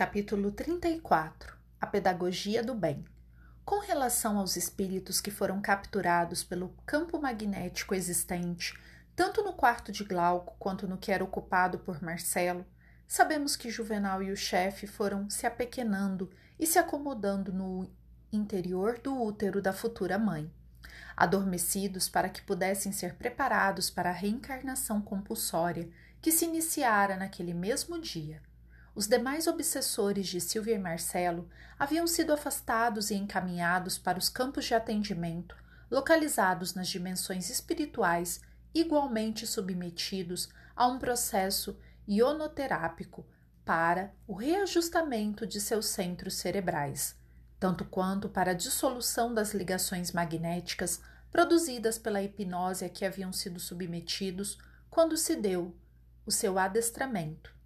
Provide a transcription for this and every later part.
Capítulo 34 A Pedagogia do Bem. Com relação aos espíritos que foram capturados pelo campo magnético existente, tanto no quarto de Glauco quanto no que era ocupado por Marcelo, sabemos que Juvenal e o chefe foram se apequenando e se acomodando no interior do útero da futura mãe, adormecidos para que pudessem ser preparados para a reencarnação compulsória que se iniciara naquele mesmo dia os demais obsessores de Silvia e Marcelo haviam sido afastados e encaminhados para os campos de atendimento, localizados nas dimensões espirituais, igualmente submetidos a um processo ionoterápico para o reajustamento de seus centros cerebrais, tanto quanto para a dissolução das ligações magnéticas produzidas pela hipnose a que haviam sido submetidos quando se deu o seu adestramento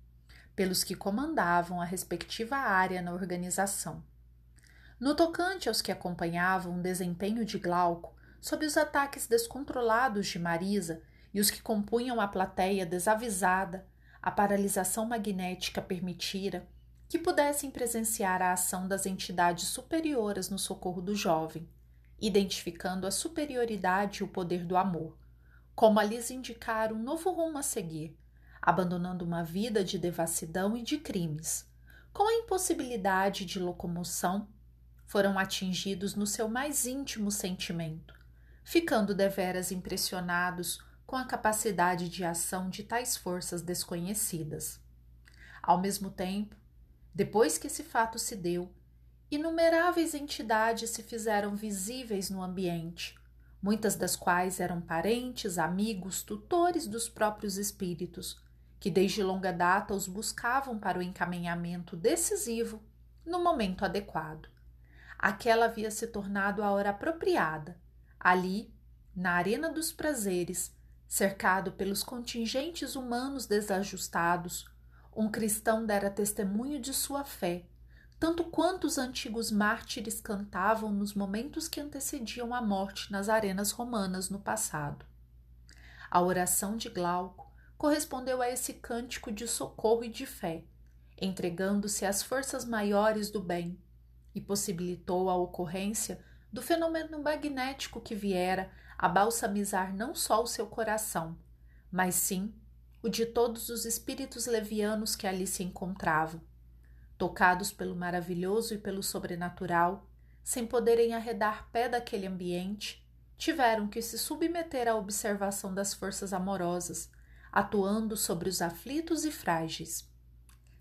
pelos que comandavam a respectiva área na organização. No tocante aos que acompanhavam o desempenho de Glauco sob os ataques descontrolados de Marisa e os que compunham a plateia desavisada, a paralisação magnética permitira que pudessem presenciar a ação das entidades superiores no socorro do jovem, identificando a superioridade e o poder do amor, como a lhes indicar um novo rumo a seguir, abandonando uma vida de devassidão e de crimes. Com a impossibilidade de locomoção, foram atingidos no seu mais íntimo sentimento, ficando deveras impressionados com a capacidade de ação de tais forças desconhecidas. Ao mesmo tempo, depois que esse fato se deu, inumeráveis entidades se fizeram visíveis no ambiente, muitas das quais eram parentes, amigos, tutores dos próprios espíritos, que desde longa data os buscavam para o encaminhamento decisivo no momento adequado. Aquela havia se tornado a hora apropriada. Ali, na arena dos prazeres, cercado pelos contingentes humanos desajustados, um cristão dera testemunho de sua fé, tanto quanto os antigos mártires cantavam nos momentos que antecediam a morte nas arenas romanas no passado. A oração de Glauco correspondeu a esse cântico de socorro e de fé, entregando-se às forças maiores do bem, e possibilitou a ocorrência do fenômeno magnético que viera a balsamizar não só o seu coração, mas sim o de todos os espíritos levianos que ali se encontravam. Tocados pelo maravilhoso e pelo sobrenatural, sem poderem arredar pé daquele ambiente, tiveram que se submeter à observação das forças amorosas, atuando sobre os aflitos e frágeis,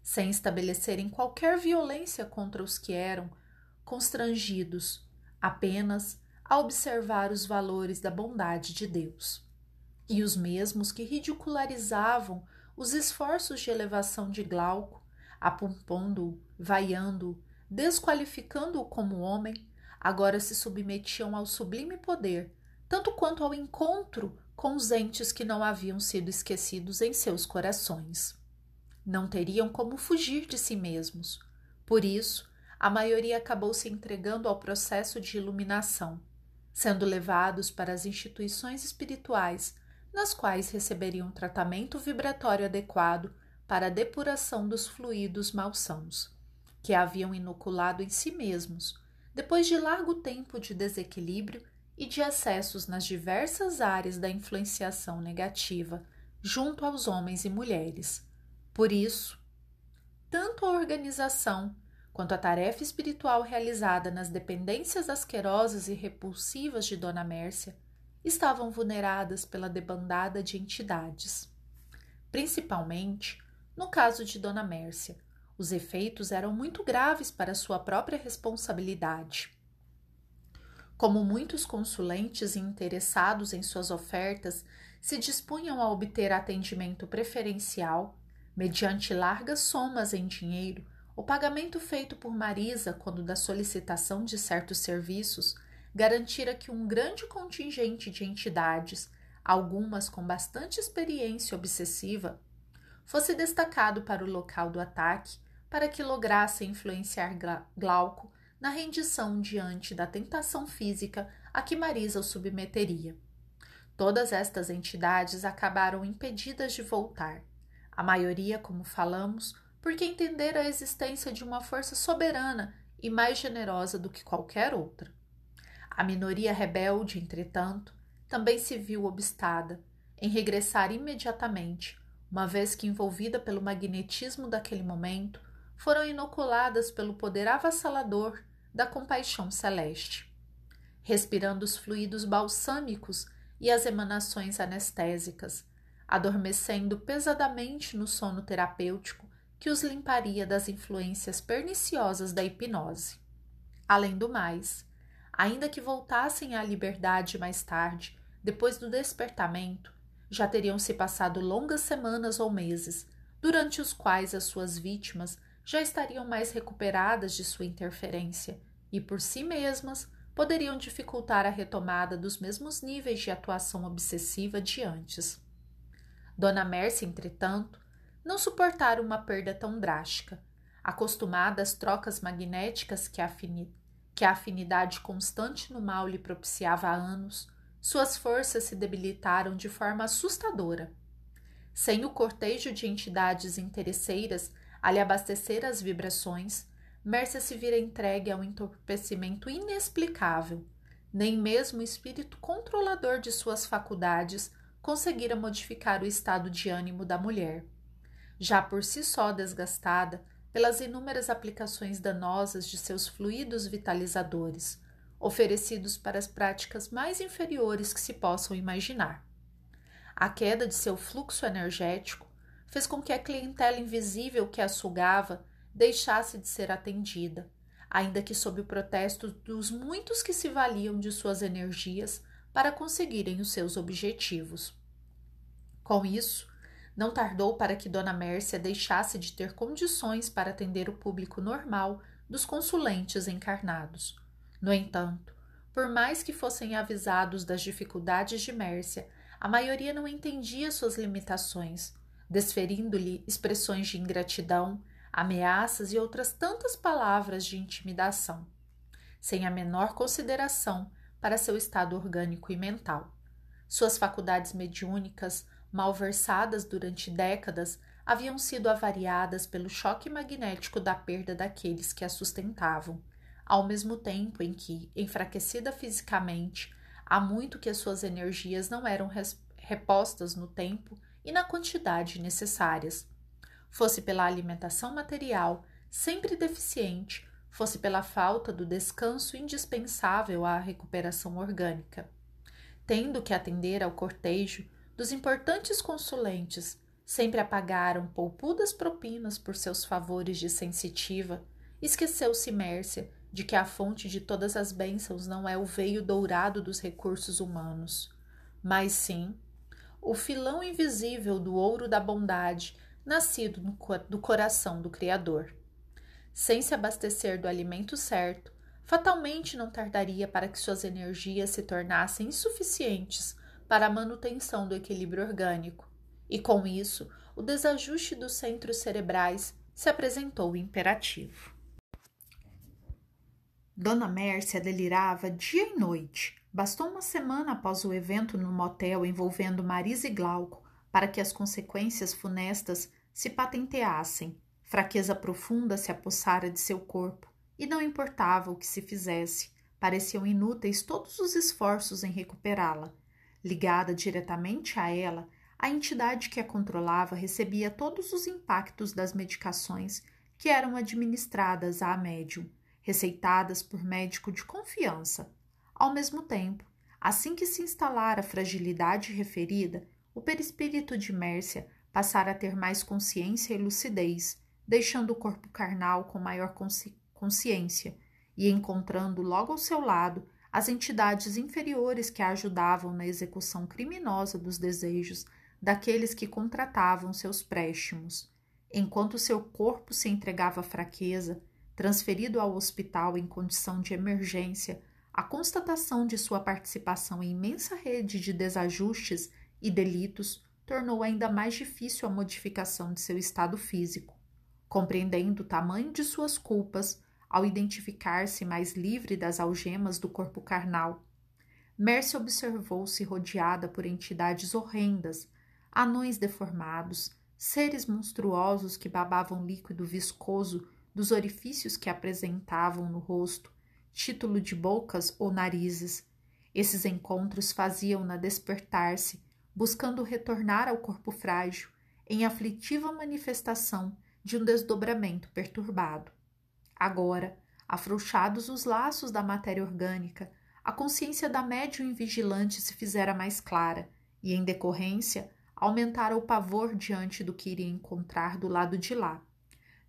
sem estabelecerem qualquer violência contra os que eram constrangidos apenas a observar os valores da bondade de Deus. E os mesmos que ridicularizavam os esforços de elevação de Glauco, apontando-o, vaiando-o, desqualificando-o como homem, agora se submetiam ao sublime poder, tanto quanto ao encontro com os entes que não haviam sido esquecidos em seus corações. Não teriam como fugir de si mesmos. Por isso, a maioria acabou se entregando ao processo de iluminação, sendo levados para as instituições espirituais, nas quais receberiam tratamento vibratório adequado para a depuração dos fluidos malsãos, que haviam inoculado em si mesmos, depois de largo tempo de desequilíbrio e de acessos nas diversas áreas da influenciação negativa junto aos homens e mulheres. Por isso, tanto a organização quanto a tarefa espiritual realizada nas dependências asquerosas e repulsivas de Dona Mércia estavam vulneradas pela debandada de entidades. Principalmente, no caso de Dona Mércia, os efeitos eram muito graves para sua própria responsabilidade. Como muitos consulentes interessados em suas ofertas se dispunham a obter atendimento preferencial, mediante largas somas em dinheiro, o pagamento feito por Marisa quando da solicitação de certos serviços garantira que um grande contingente de entidades, algumas com bastante experiência obsessiva, fosse destacado para o local do ataque para que lograsse influenciar Glauco na rendição diante da tentação física a que Marisa o submeteria. Todas estas entidades acabaram impedidas de voltar. A maioria, como falamos, porque entendera a existência de uma força soberana e mais generosa do que qualquer outra. A minoria rebelde, entretanto, também se viu obstada em regressar imediatamente, uma vez que, envolvida pelo magnetismo daquele momento, foram inoculadas pelo poder avassalador da compaixão celeste. Respirando os fluidos balsâmicos e as emanações anestésicas, adormecendo pesadamente no sono terapêutico que os limparia das influências perniciosas da hipnose. Além do mais, ainda que voltassem à liberdade mais tarde, depois do despertamento, já teriam se passado longas semanas ou meses, durante os quais as suas vítimas já estariam mais recuperadas de sua interferência e, por si mesmas, poderiam dificultar a retomada dos mesmos níveis de atuação obsessiva de antes. Dona Mercy, entretanto, não suportara uma perda tão drástica. Acostumada às trocas magnéticas que a, que a afinidade constante no mal lhe propiciava há anos, suas forças se debilitaram de forma assustadora. Sem o cortejo de entidades interesseiras a lhe abastecer as vibrações, Mércia se vira entregue a um entorpecimento inexplicável. Nem mesmo o espírito controlador de suas faculdades conseguira modificar o estado de ânimo da mulher. Já por si só desgastada pelas inúmeras aplicações danosas de seus fluidos vitalizadores, oferecidos para as práticas mais inferiores que se possam imaginar. A queda de seu fluxo energético fez com que a clientela invisível que a sugava deixasse de ser atendida, ainda que sob o protesto dos muitos que se valiam de suas energias para conseguirem os seus objetivos. Com isso, não tardou para que Dona Mércia deixasse de ter condições para atender o público normal dos consulentes encarnados. No entanto, por mais que fossem avisados das dificuldades de Mércia, a maioria não entendia suas limitações, desferindo-lhe expressões de ingratidão, ameaças e outras tantas palavras de intimidação, sem a menor consideração para seu estado orgânico e mental. Suas faculdades mediúnicas, malversadas durante décadas, haviam sido avariadas pelo choque magnético da perda daqueles que a sustentavam, ao mesmo tempo em que, enfraquecida fisicamente, há muito que as suas energias não eram repostas no tempo e na quantidade necessárias. Fosse pela alimentação material, sempre deficiente, fosse pela falta do descanso indispensável à recuperação orgânica. Tendo que atender ao cortejo dos importantes consulentes, sempre apagaram poupudas propinas por seus favores de sensitiva, esqueceu-se Mércia de que a fonte de todas as bênçãos não é o veio dourado dos recursos humanos, mas sim o filão invisível do ouro da bondade nascido do coração do Criador sem se abastecer do alimento certo, fatalmente não tardaria para que suas energias se tornassem insuficientes para a manutenção do equilíbrio orgânico, e com isso o desajuste dos centros cerebrais se apresentou imperativo. Dona Mércia delirava dia e noite. Bastou uma semana após o evento no motel envolvendo Marisa e Glauco para que as consequências funestas se patenteassem Fraqueza profunda se apossara de seu corpo, e não importava o que se fizesse, pareciam inúteis todos os esforços em recuperá-la. Ligada diretamente a ela, a entidade que a controlava recebia todos os impactos das medicações que eram administradas à médium, receitadas por médico de confiança. Ao mesmo tempo, assim que se instalara a fragilidade referida, o perispírito de Mércia passara a ter mais consciência e lucidez, deixando o corpo carnal com maior consci consciência e encontrando logo ao seu lado as entidades inferiores que a ajudavam na execução criminosa dos desejos daqueles que contratavam seus préstimos. Enquanto seu corpo se entregava à fraqueza, transferido ao hospital em condição de emergência, a constatação de sua participação em imensa rede de desajustes e delitos tornou ainda mais difícil a modificação de seu estado físico compreendendo o tamanho de suas culpas ao identificar-se mais livre das algemas do corpo carnal. Mercy observou-se rodeada por entidades horrendas, anões deformados, seres monstruosos que babavam líquido viscoso dos orifícios que apresentavam no rosto, título de bocas ou narizes. Esses encontros faziam-na despertar-se, buscando retornar ao corpo frágil, em aflitiva manifestação de um desdobramento perturbado. Agora, afrouxados os laços da matéria orgânica, a consciência da médium invigilante se fizera mais clara e, em decorrência, aumentara o pavor diante do que iria encontrar do lado de lá,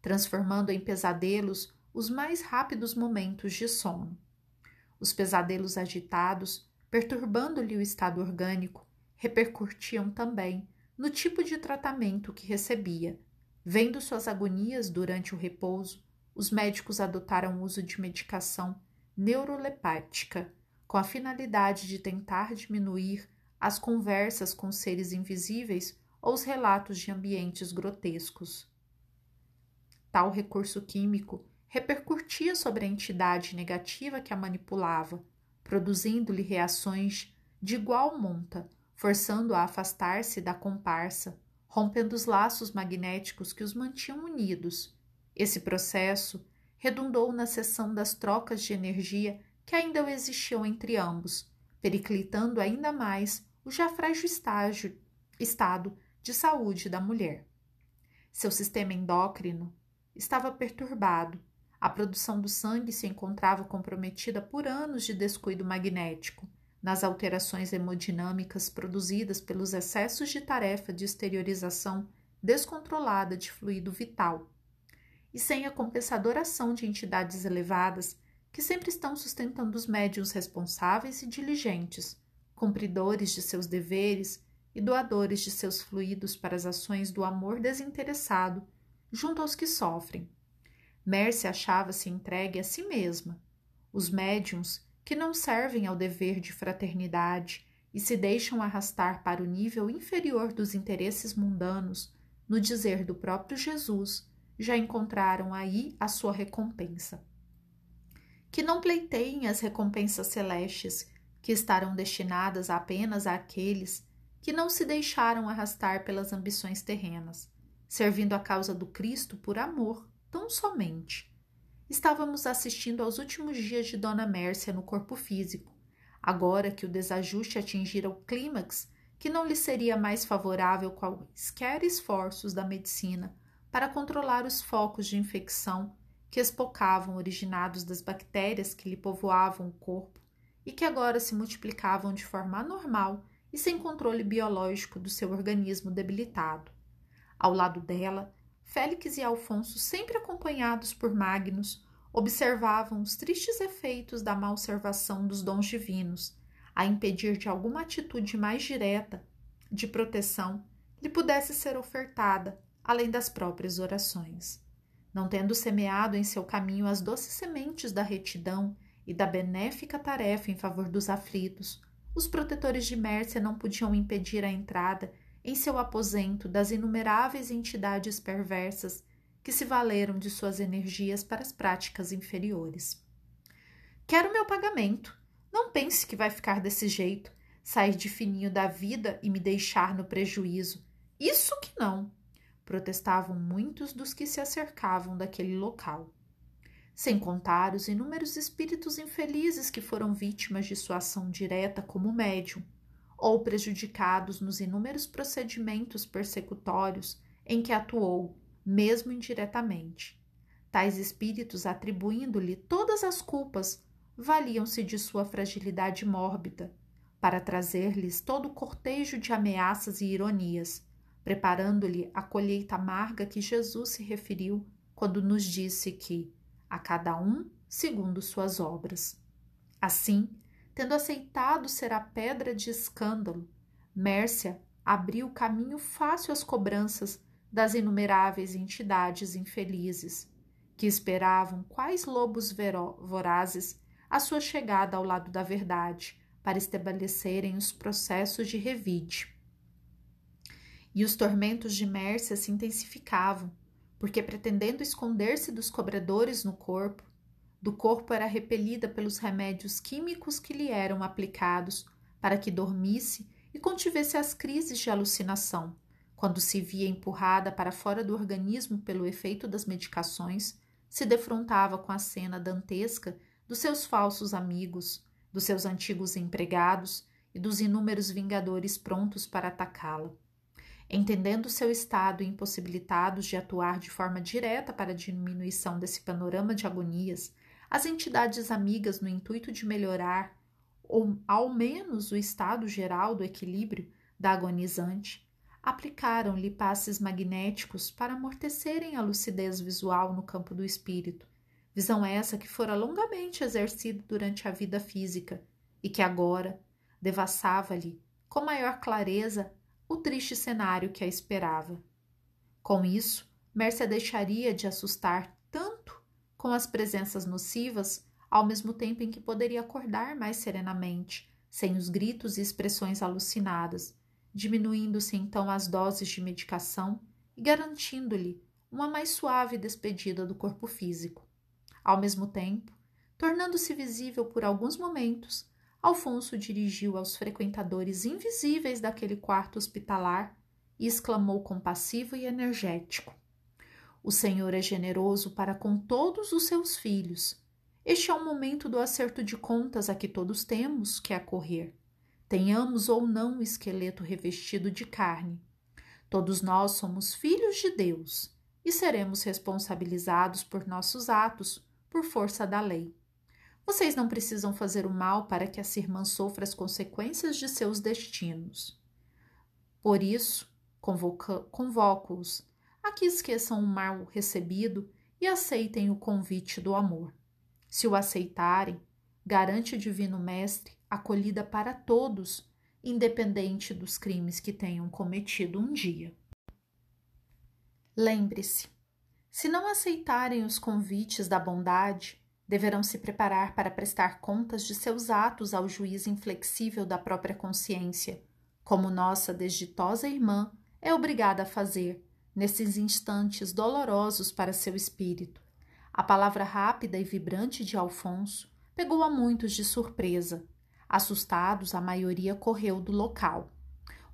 transformando em pesadelos os mais rápidos momentos de sono. Os pesadelos agitados, perturbando-lhe o estado orgânico, repercutiam também no tipo de tratamento que recebia. Vendo suas agonias durante o repouso, os médicos adotaram o uso de medicação neurolepática, com a finalidade de tentar diminuir as conversas com seres invisíveis ou os relatos de ambientes grotescos. Tal recurso químico repercutia sobre a entidade negativa que a manipulava, produzindo-lhe reações de igual monta, forçando-a a afastar-se da comparsa, rompendo os laços magnéticos que os mantinham unidos. Esse processo redundou na cessão das trocas de energia que ainda existiam entre ambos, periclitando ainda mais o já frágil estágio, estado de saúde da mulher. Seu sistema endócrino estava perturbado, a produção do sangue se encontrava comprometida por anos de descuido magnético, nas alterações hemodinâmicas produzidas pelos excessos de tarefa de exteriorização descontrolada de fluido vital, e sem a compensadora ação de entidades elevadas que sempre estão sustentando os médiuns responsáveis e diligentes, cumpridores de seus deveres e doadores de seus fluidos para as ações do amor desinteressado junto aos que sofrem. Mércia achava-se entregue a si mesma. Os médiums que não servem ao dever de fraternidade e se deixam arrastar para o nível inferior dos interesses mundanos, no dizer do próprio Jesus, já encontraram aí a sua recompensa. Que não pleiteiem as recompensas celestes, que estarão destinadas apenas àqueles que não se deixaram arrastar pelas ambições terrenas, servindo a causa do Cristo por amor, tão somente. Estávamos assistindo aos últimos dias de Dona Mércia no corpo físico, agora que o desajuste atingira o clímax que não lhe seria mais favorável quaisquer esforços da medicina para controlar os focos de infecção que espocavam originados das bactérias que lhe povoavam o corpo e que agora se multiplicavam de forma anormal e sem controle biológico do seu organismo debilitado. Ao lado dela, Félix e Alfonso, sempre acompanhados por Magnus, observavam os tristes efeitos da malservação dos dons divinos, a impedir de alguma atitude mais direta, de proteção, lhe pudesse ser ofertada, além das próprias orações. Não tendo semeado em seu caminho as doces sementes da retidão e da benéfica tarefa em favor dos aflitos, os protetores de Mércia não podiam impedir a entrada em seu aposento das inumeráveis entidades perversas que se valeram de suas energias para as práticas inferiores. Quero meu pagamento. Não pense que vai ficar desse jeito, sair de fininho da vida e me deixar no prejuízo. Isso que não! protestavam muitos dos que se acercavam daquele local. Sem contar os inúmeros espíritos infelizes que foram vítimas de sua ação direta como médium, ou prejudicados nos inúmeros procedimentos persecutórios em que atuou, mesmo indiretamente. Tais espíritos, atribuindo-lhe todas as culpas, valiam-se de sua fragilidade mórbida para trazer-lhes todo o cortejo de ameaças e ironias, preparando-lhe a colheita amarga que Jesus se referiu quando nos disse que a cada um segundo suas obras. Assim, Tendo aceitado ser a pedra de escândalo, Mércia abriu caminho fácil às cobranças das inumeráveis entidades infelizes, que esperavam quais lobos vorazes a sua chegada ao lado da verdade para estabelecerem os processos de revide. E os tormentos de Mércia se intensificavam, porque pretendendo esconder-se dos cobradores no corpo, do corpo era repelida pelos remédios químicos que lhe eram aplicados para que dormisse e contivesse as crises de alucinação, Quando se via empurrada para fora do organismo pelo efeito das medicações, se defrontava com a cena dantesca dos seus falsos amigos, dos seus antigos empregados e dos inúmeros vingadores prontos para atacá-la. Entendendo seu estado e impossibilitados de atuar de forma direta para a diminuição desse panorama de agonias, as entidades amigas, no intuito de melhorar, ou ao menos o estado geral do equilíbrio da agonizante, aplicaram-lhe passes magnéticos para amortecerem a lucidez visual no campo do espírito, visão essa que fora longamente exercida durante a vida física e que agora devassava-lhe com maior clareza o triste cenário que a esperava. Com isso, Mércia deixaria de assustar com as presenças nocivas, ao mesmo tempo em que poderia acordar mais serenamente, sem os gritos e expressões alucinadas, diminuindo-se então as doses de medicação e garantindo-lhe uma mais suave despedida do corpo físico. Ao mesmo tempo, tornando-se visível por alguns momentos, Alfonso dirigiu aos frequentadores invisíveis daquele quarto hospitalar e exclamou compassivo e energético: O Senhor é generoso para com todos os seus filhos. Este é o momento do acerto de contas a que todos temos que acorrer. Tenhamos ou não o esqueleto revestido de carne. Todos nós somos filhos de Deus e seremos responsabilizados por nossos atos, por força da lei. Vocês não precisam fazer o mal para que essa irmã sofra as consequências de seus destinos. Por isso, convoco-os a que esqueçam o mal recebido e aceitem o convite do amor. Se o aceitarem, garante o Divino Mestre acolhida para todos, independente dos crimes que tenham cometido um dia. Lembre-se: se não aceitarem os convites da bondade, Deverão se preparar para prestar contas de seus atos ao juiz inflexível da própria consciência, como nossa desditosa irmã é obrigada a fazer nesses instantes dolorosos para seu espírito. A palavra rápida e vibrante de Alfonso pegou a muitos de surpresa. Assustados, a maioria correu do local.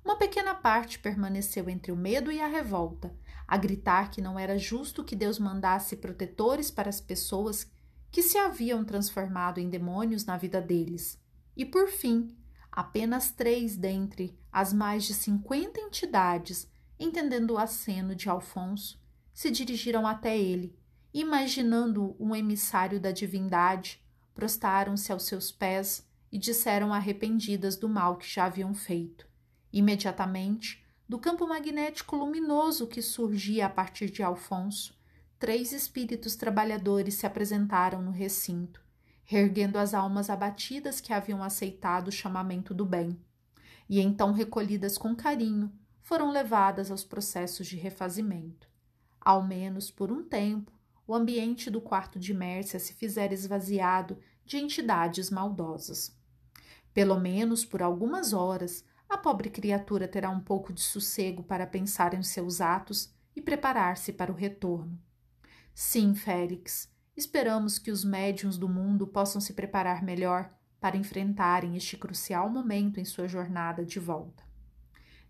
Uma pequena parte permaneceu entre o medo e a revolta, a gritar que não era justo que Deus mandasse protetores para as pessoas que se haviam transformado em demônios na vida deles. E por fim, apenas três dentre as mais de cinquenta entidades, entendendo o aceno de Alfonso, se dirigiram até ele, imaginando um emissário da divindade, prostaram-se aos seus pés e disseram arrependidas do mal que já haviam feito. Imediatamente, do campo magnético luminoso que surgia a partir de Alfonso, três espíritos trabalhadores se apresentaram no recinto, reerguendo as almas abatidas que haviam aceitado o chamamento do bem, e então recolhidas com carinho, foram levadas aos processos de refazimento. Ao menos por um tempo, o ambiente do quarto de Mércia se fizera esvaziado de entidades maldosas. Pelo menos por algumas horas, a pobre criatura terá um pouco de sossego para pensar em seus atos e preparar-se para o retorno. Sim, Félix, esperamos que os médiums do mundo possam se preparar melhor para enfrentarem este crucial momento em sua jornada de volta.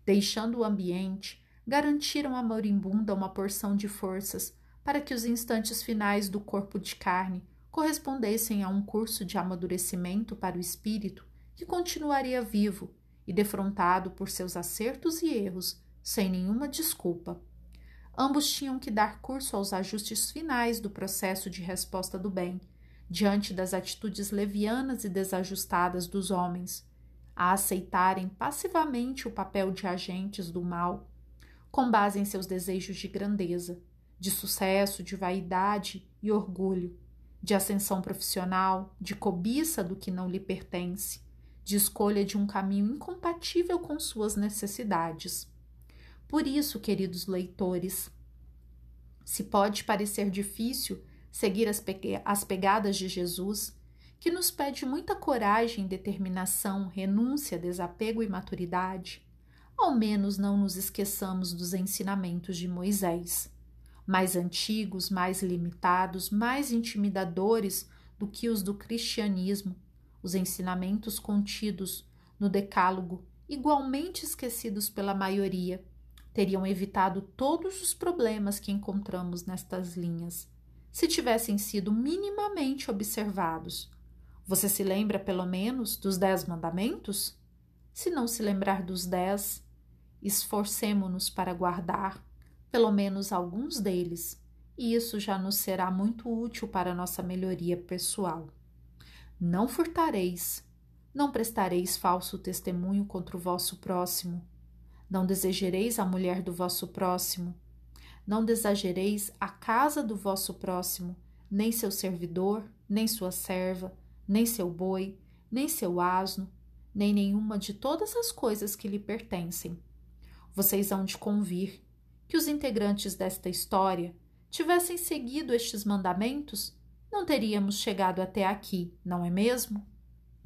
Deixando o ambiente, garantiram à moribunda uma porção de forças para que os instantes finais do corpo de carne correspondessem a um curso de amadurecimento para o espírito que continuaria vivo e defrontado por seus acertos e erros, sem nenhuma desculpa. Ambos tinham que dar curso aos ajustes finais do processo de resposta do bem, diante das atitudes levianas e desajustadas dos homens, a aceitarem passivamente o papel de agentes do mal, com base em seus desejos de grandeza, de sucesso, de vaidade e orgulho, de ascensão profissional, de cobiça do que não lhe pertence, de escolha de um caminho incompatível com suas necessidades. Por isso, queridos leitores, se pode parecer difícil seguir as, pe as pegadas de Jesus, que nos pede muita coragem, determinação, renúncia, desapego e maturidade, ao menos não nos esqueçamos dos ensinamentos de Moisés, mais antigos, mais limitados, mais intimidadores do que os do cristianismo, os ensinamentos contidos no Decálogo, igualmente esquecidos pela maioria teriam evitado todos os problemas que encontramos nestas linhas, se tivessem sido minimamente observados. Você se lembra, pelo menos, dos Dez Mandamentos? Se não se lembrar dos dez, esforcemo-nos para guardar pelo menos alguns deles, e isso já nos será muito útil para nossa melhoria pessoal. Não furtareis, não prestareis falso testemunho contra o vosso próximo, não desejareis a mulher do vosso próximo, não desejareis a casa do vosso próximo, nem seu servidor, nem sua serva, nem seu boi, nem seu asno, nem nenhuma de todas as coisas que lhe pertencem. Vocês hão de convir que os integrantes desta história tivessem seguido estes mandamentos, não teríamos chegado até aqui, não é mesmo?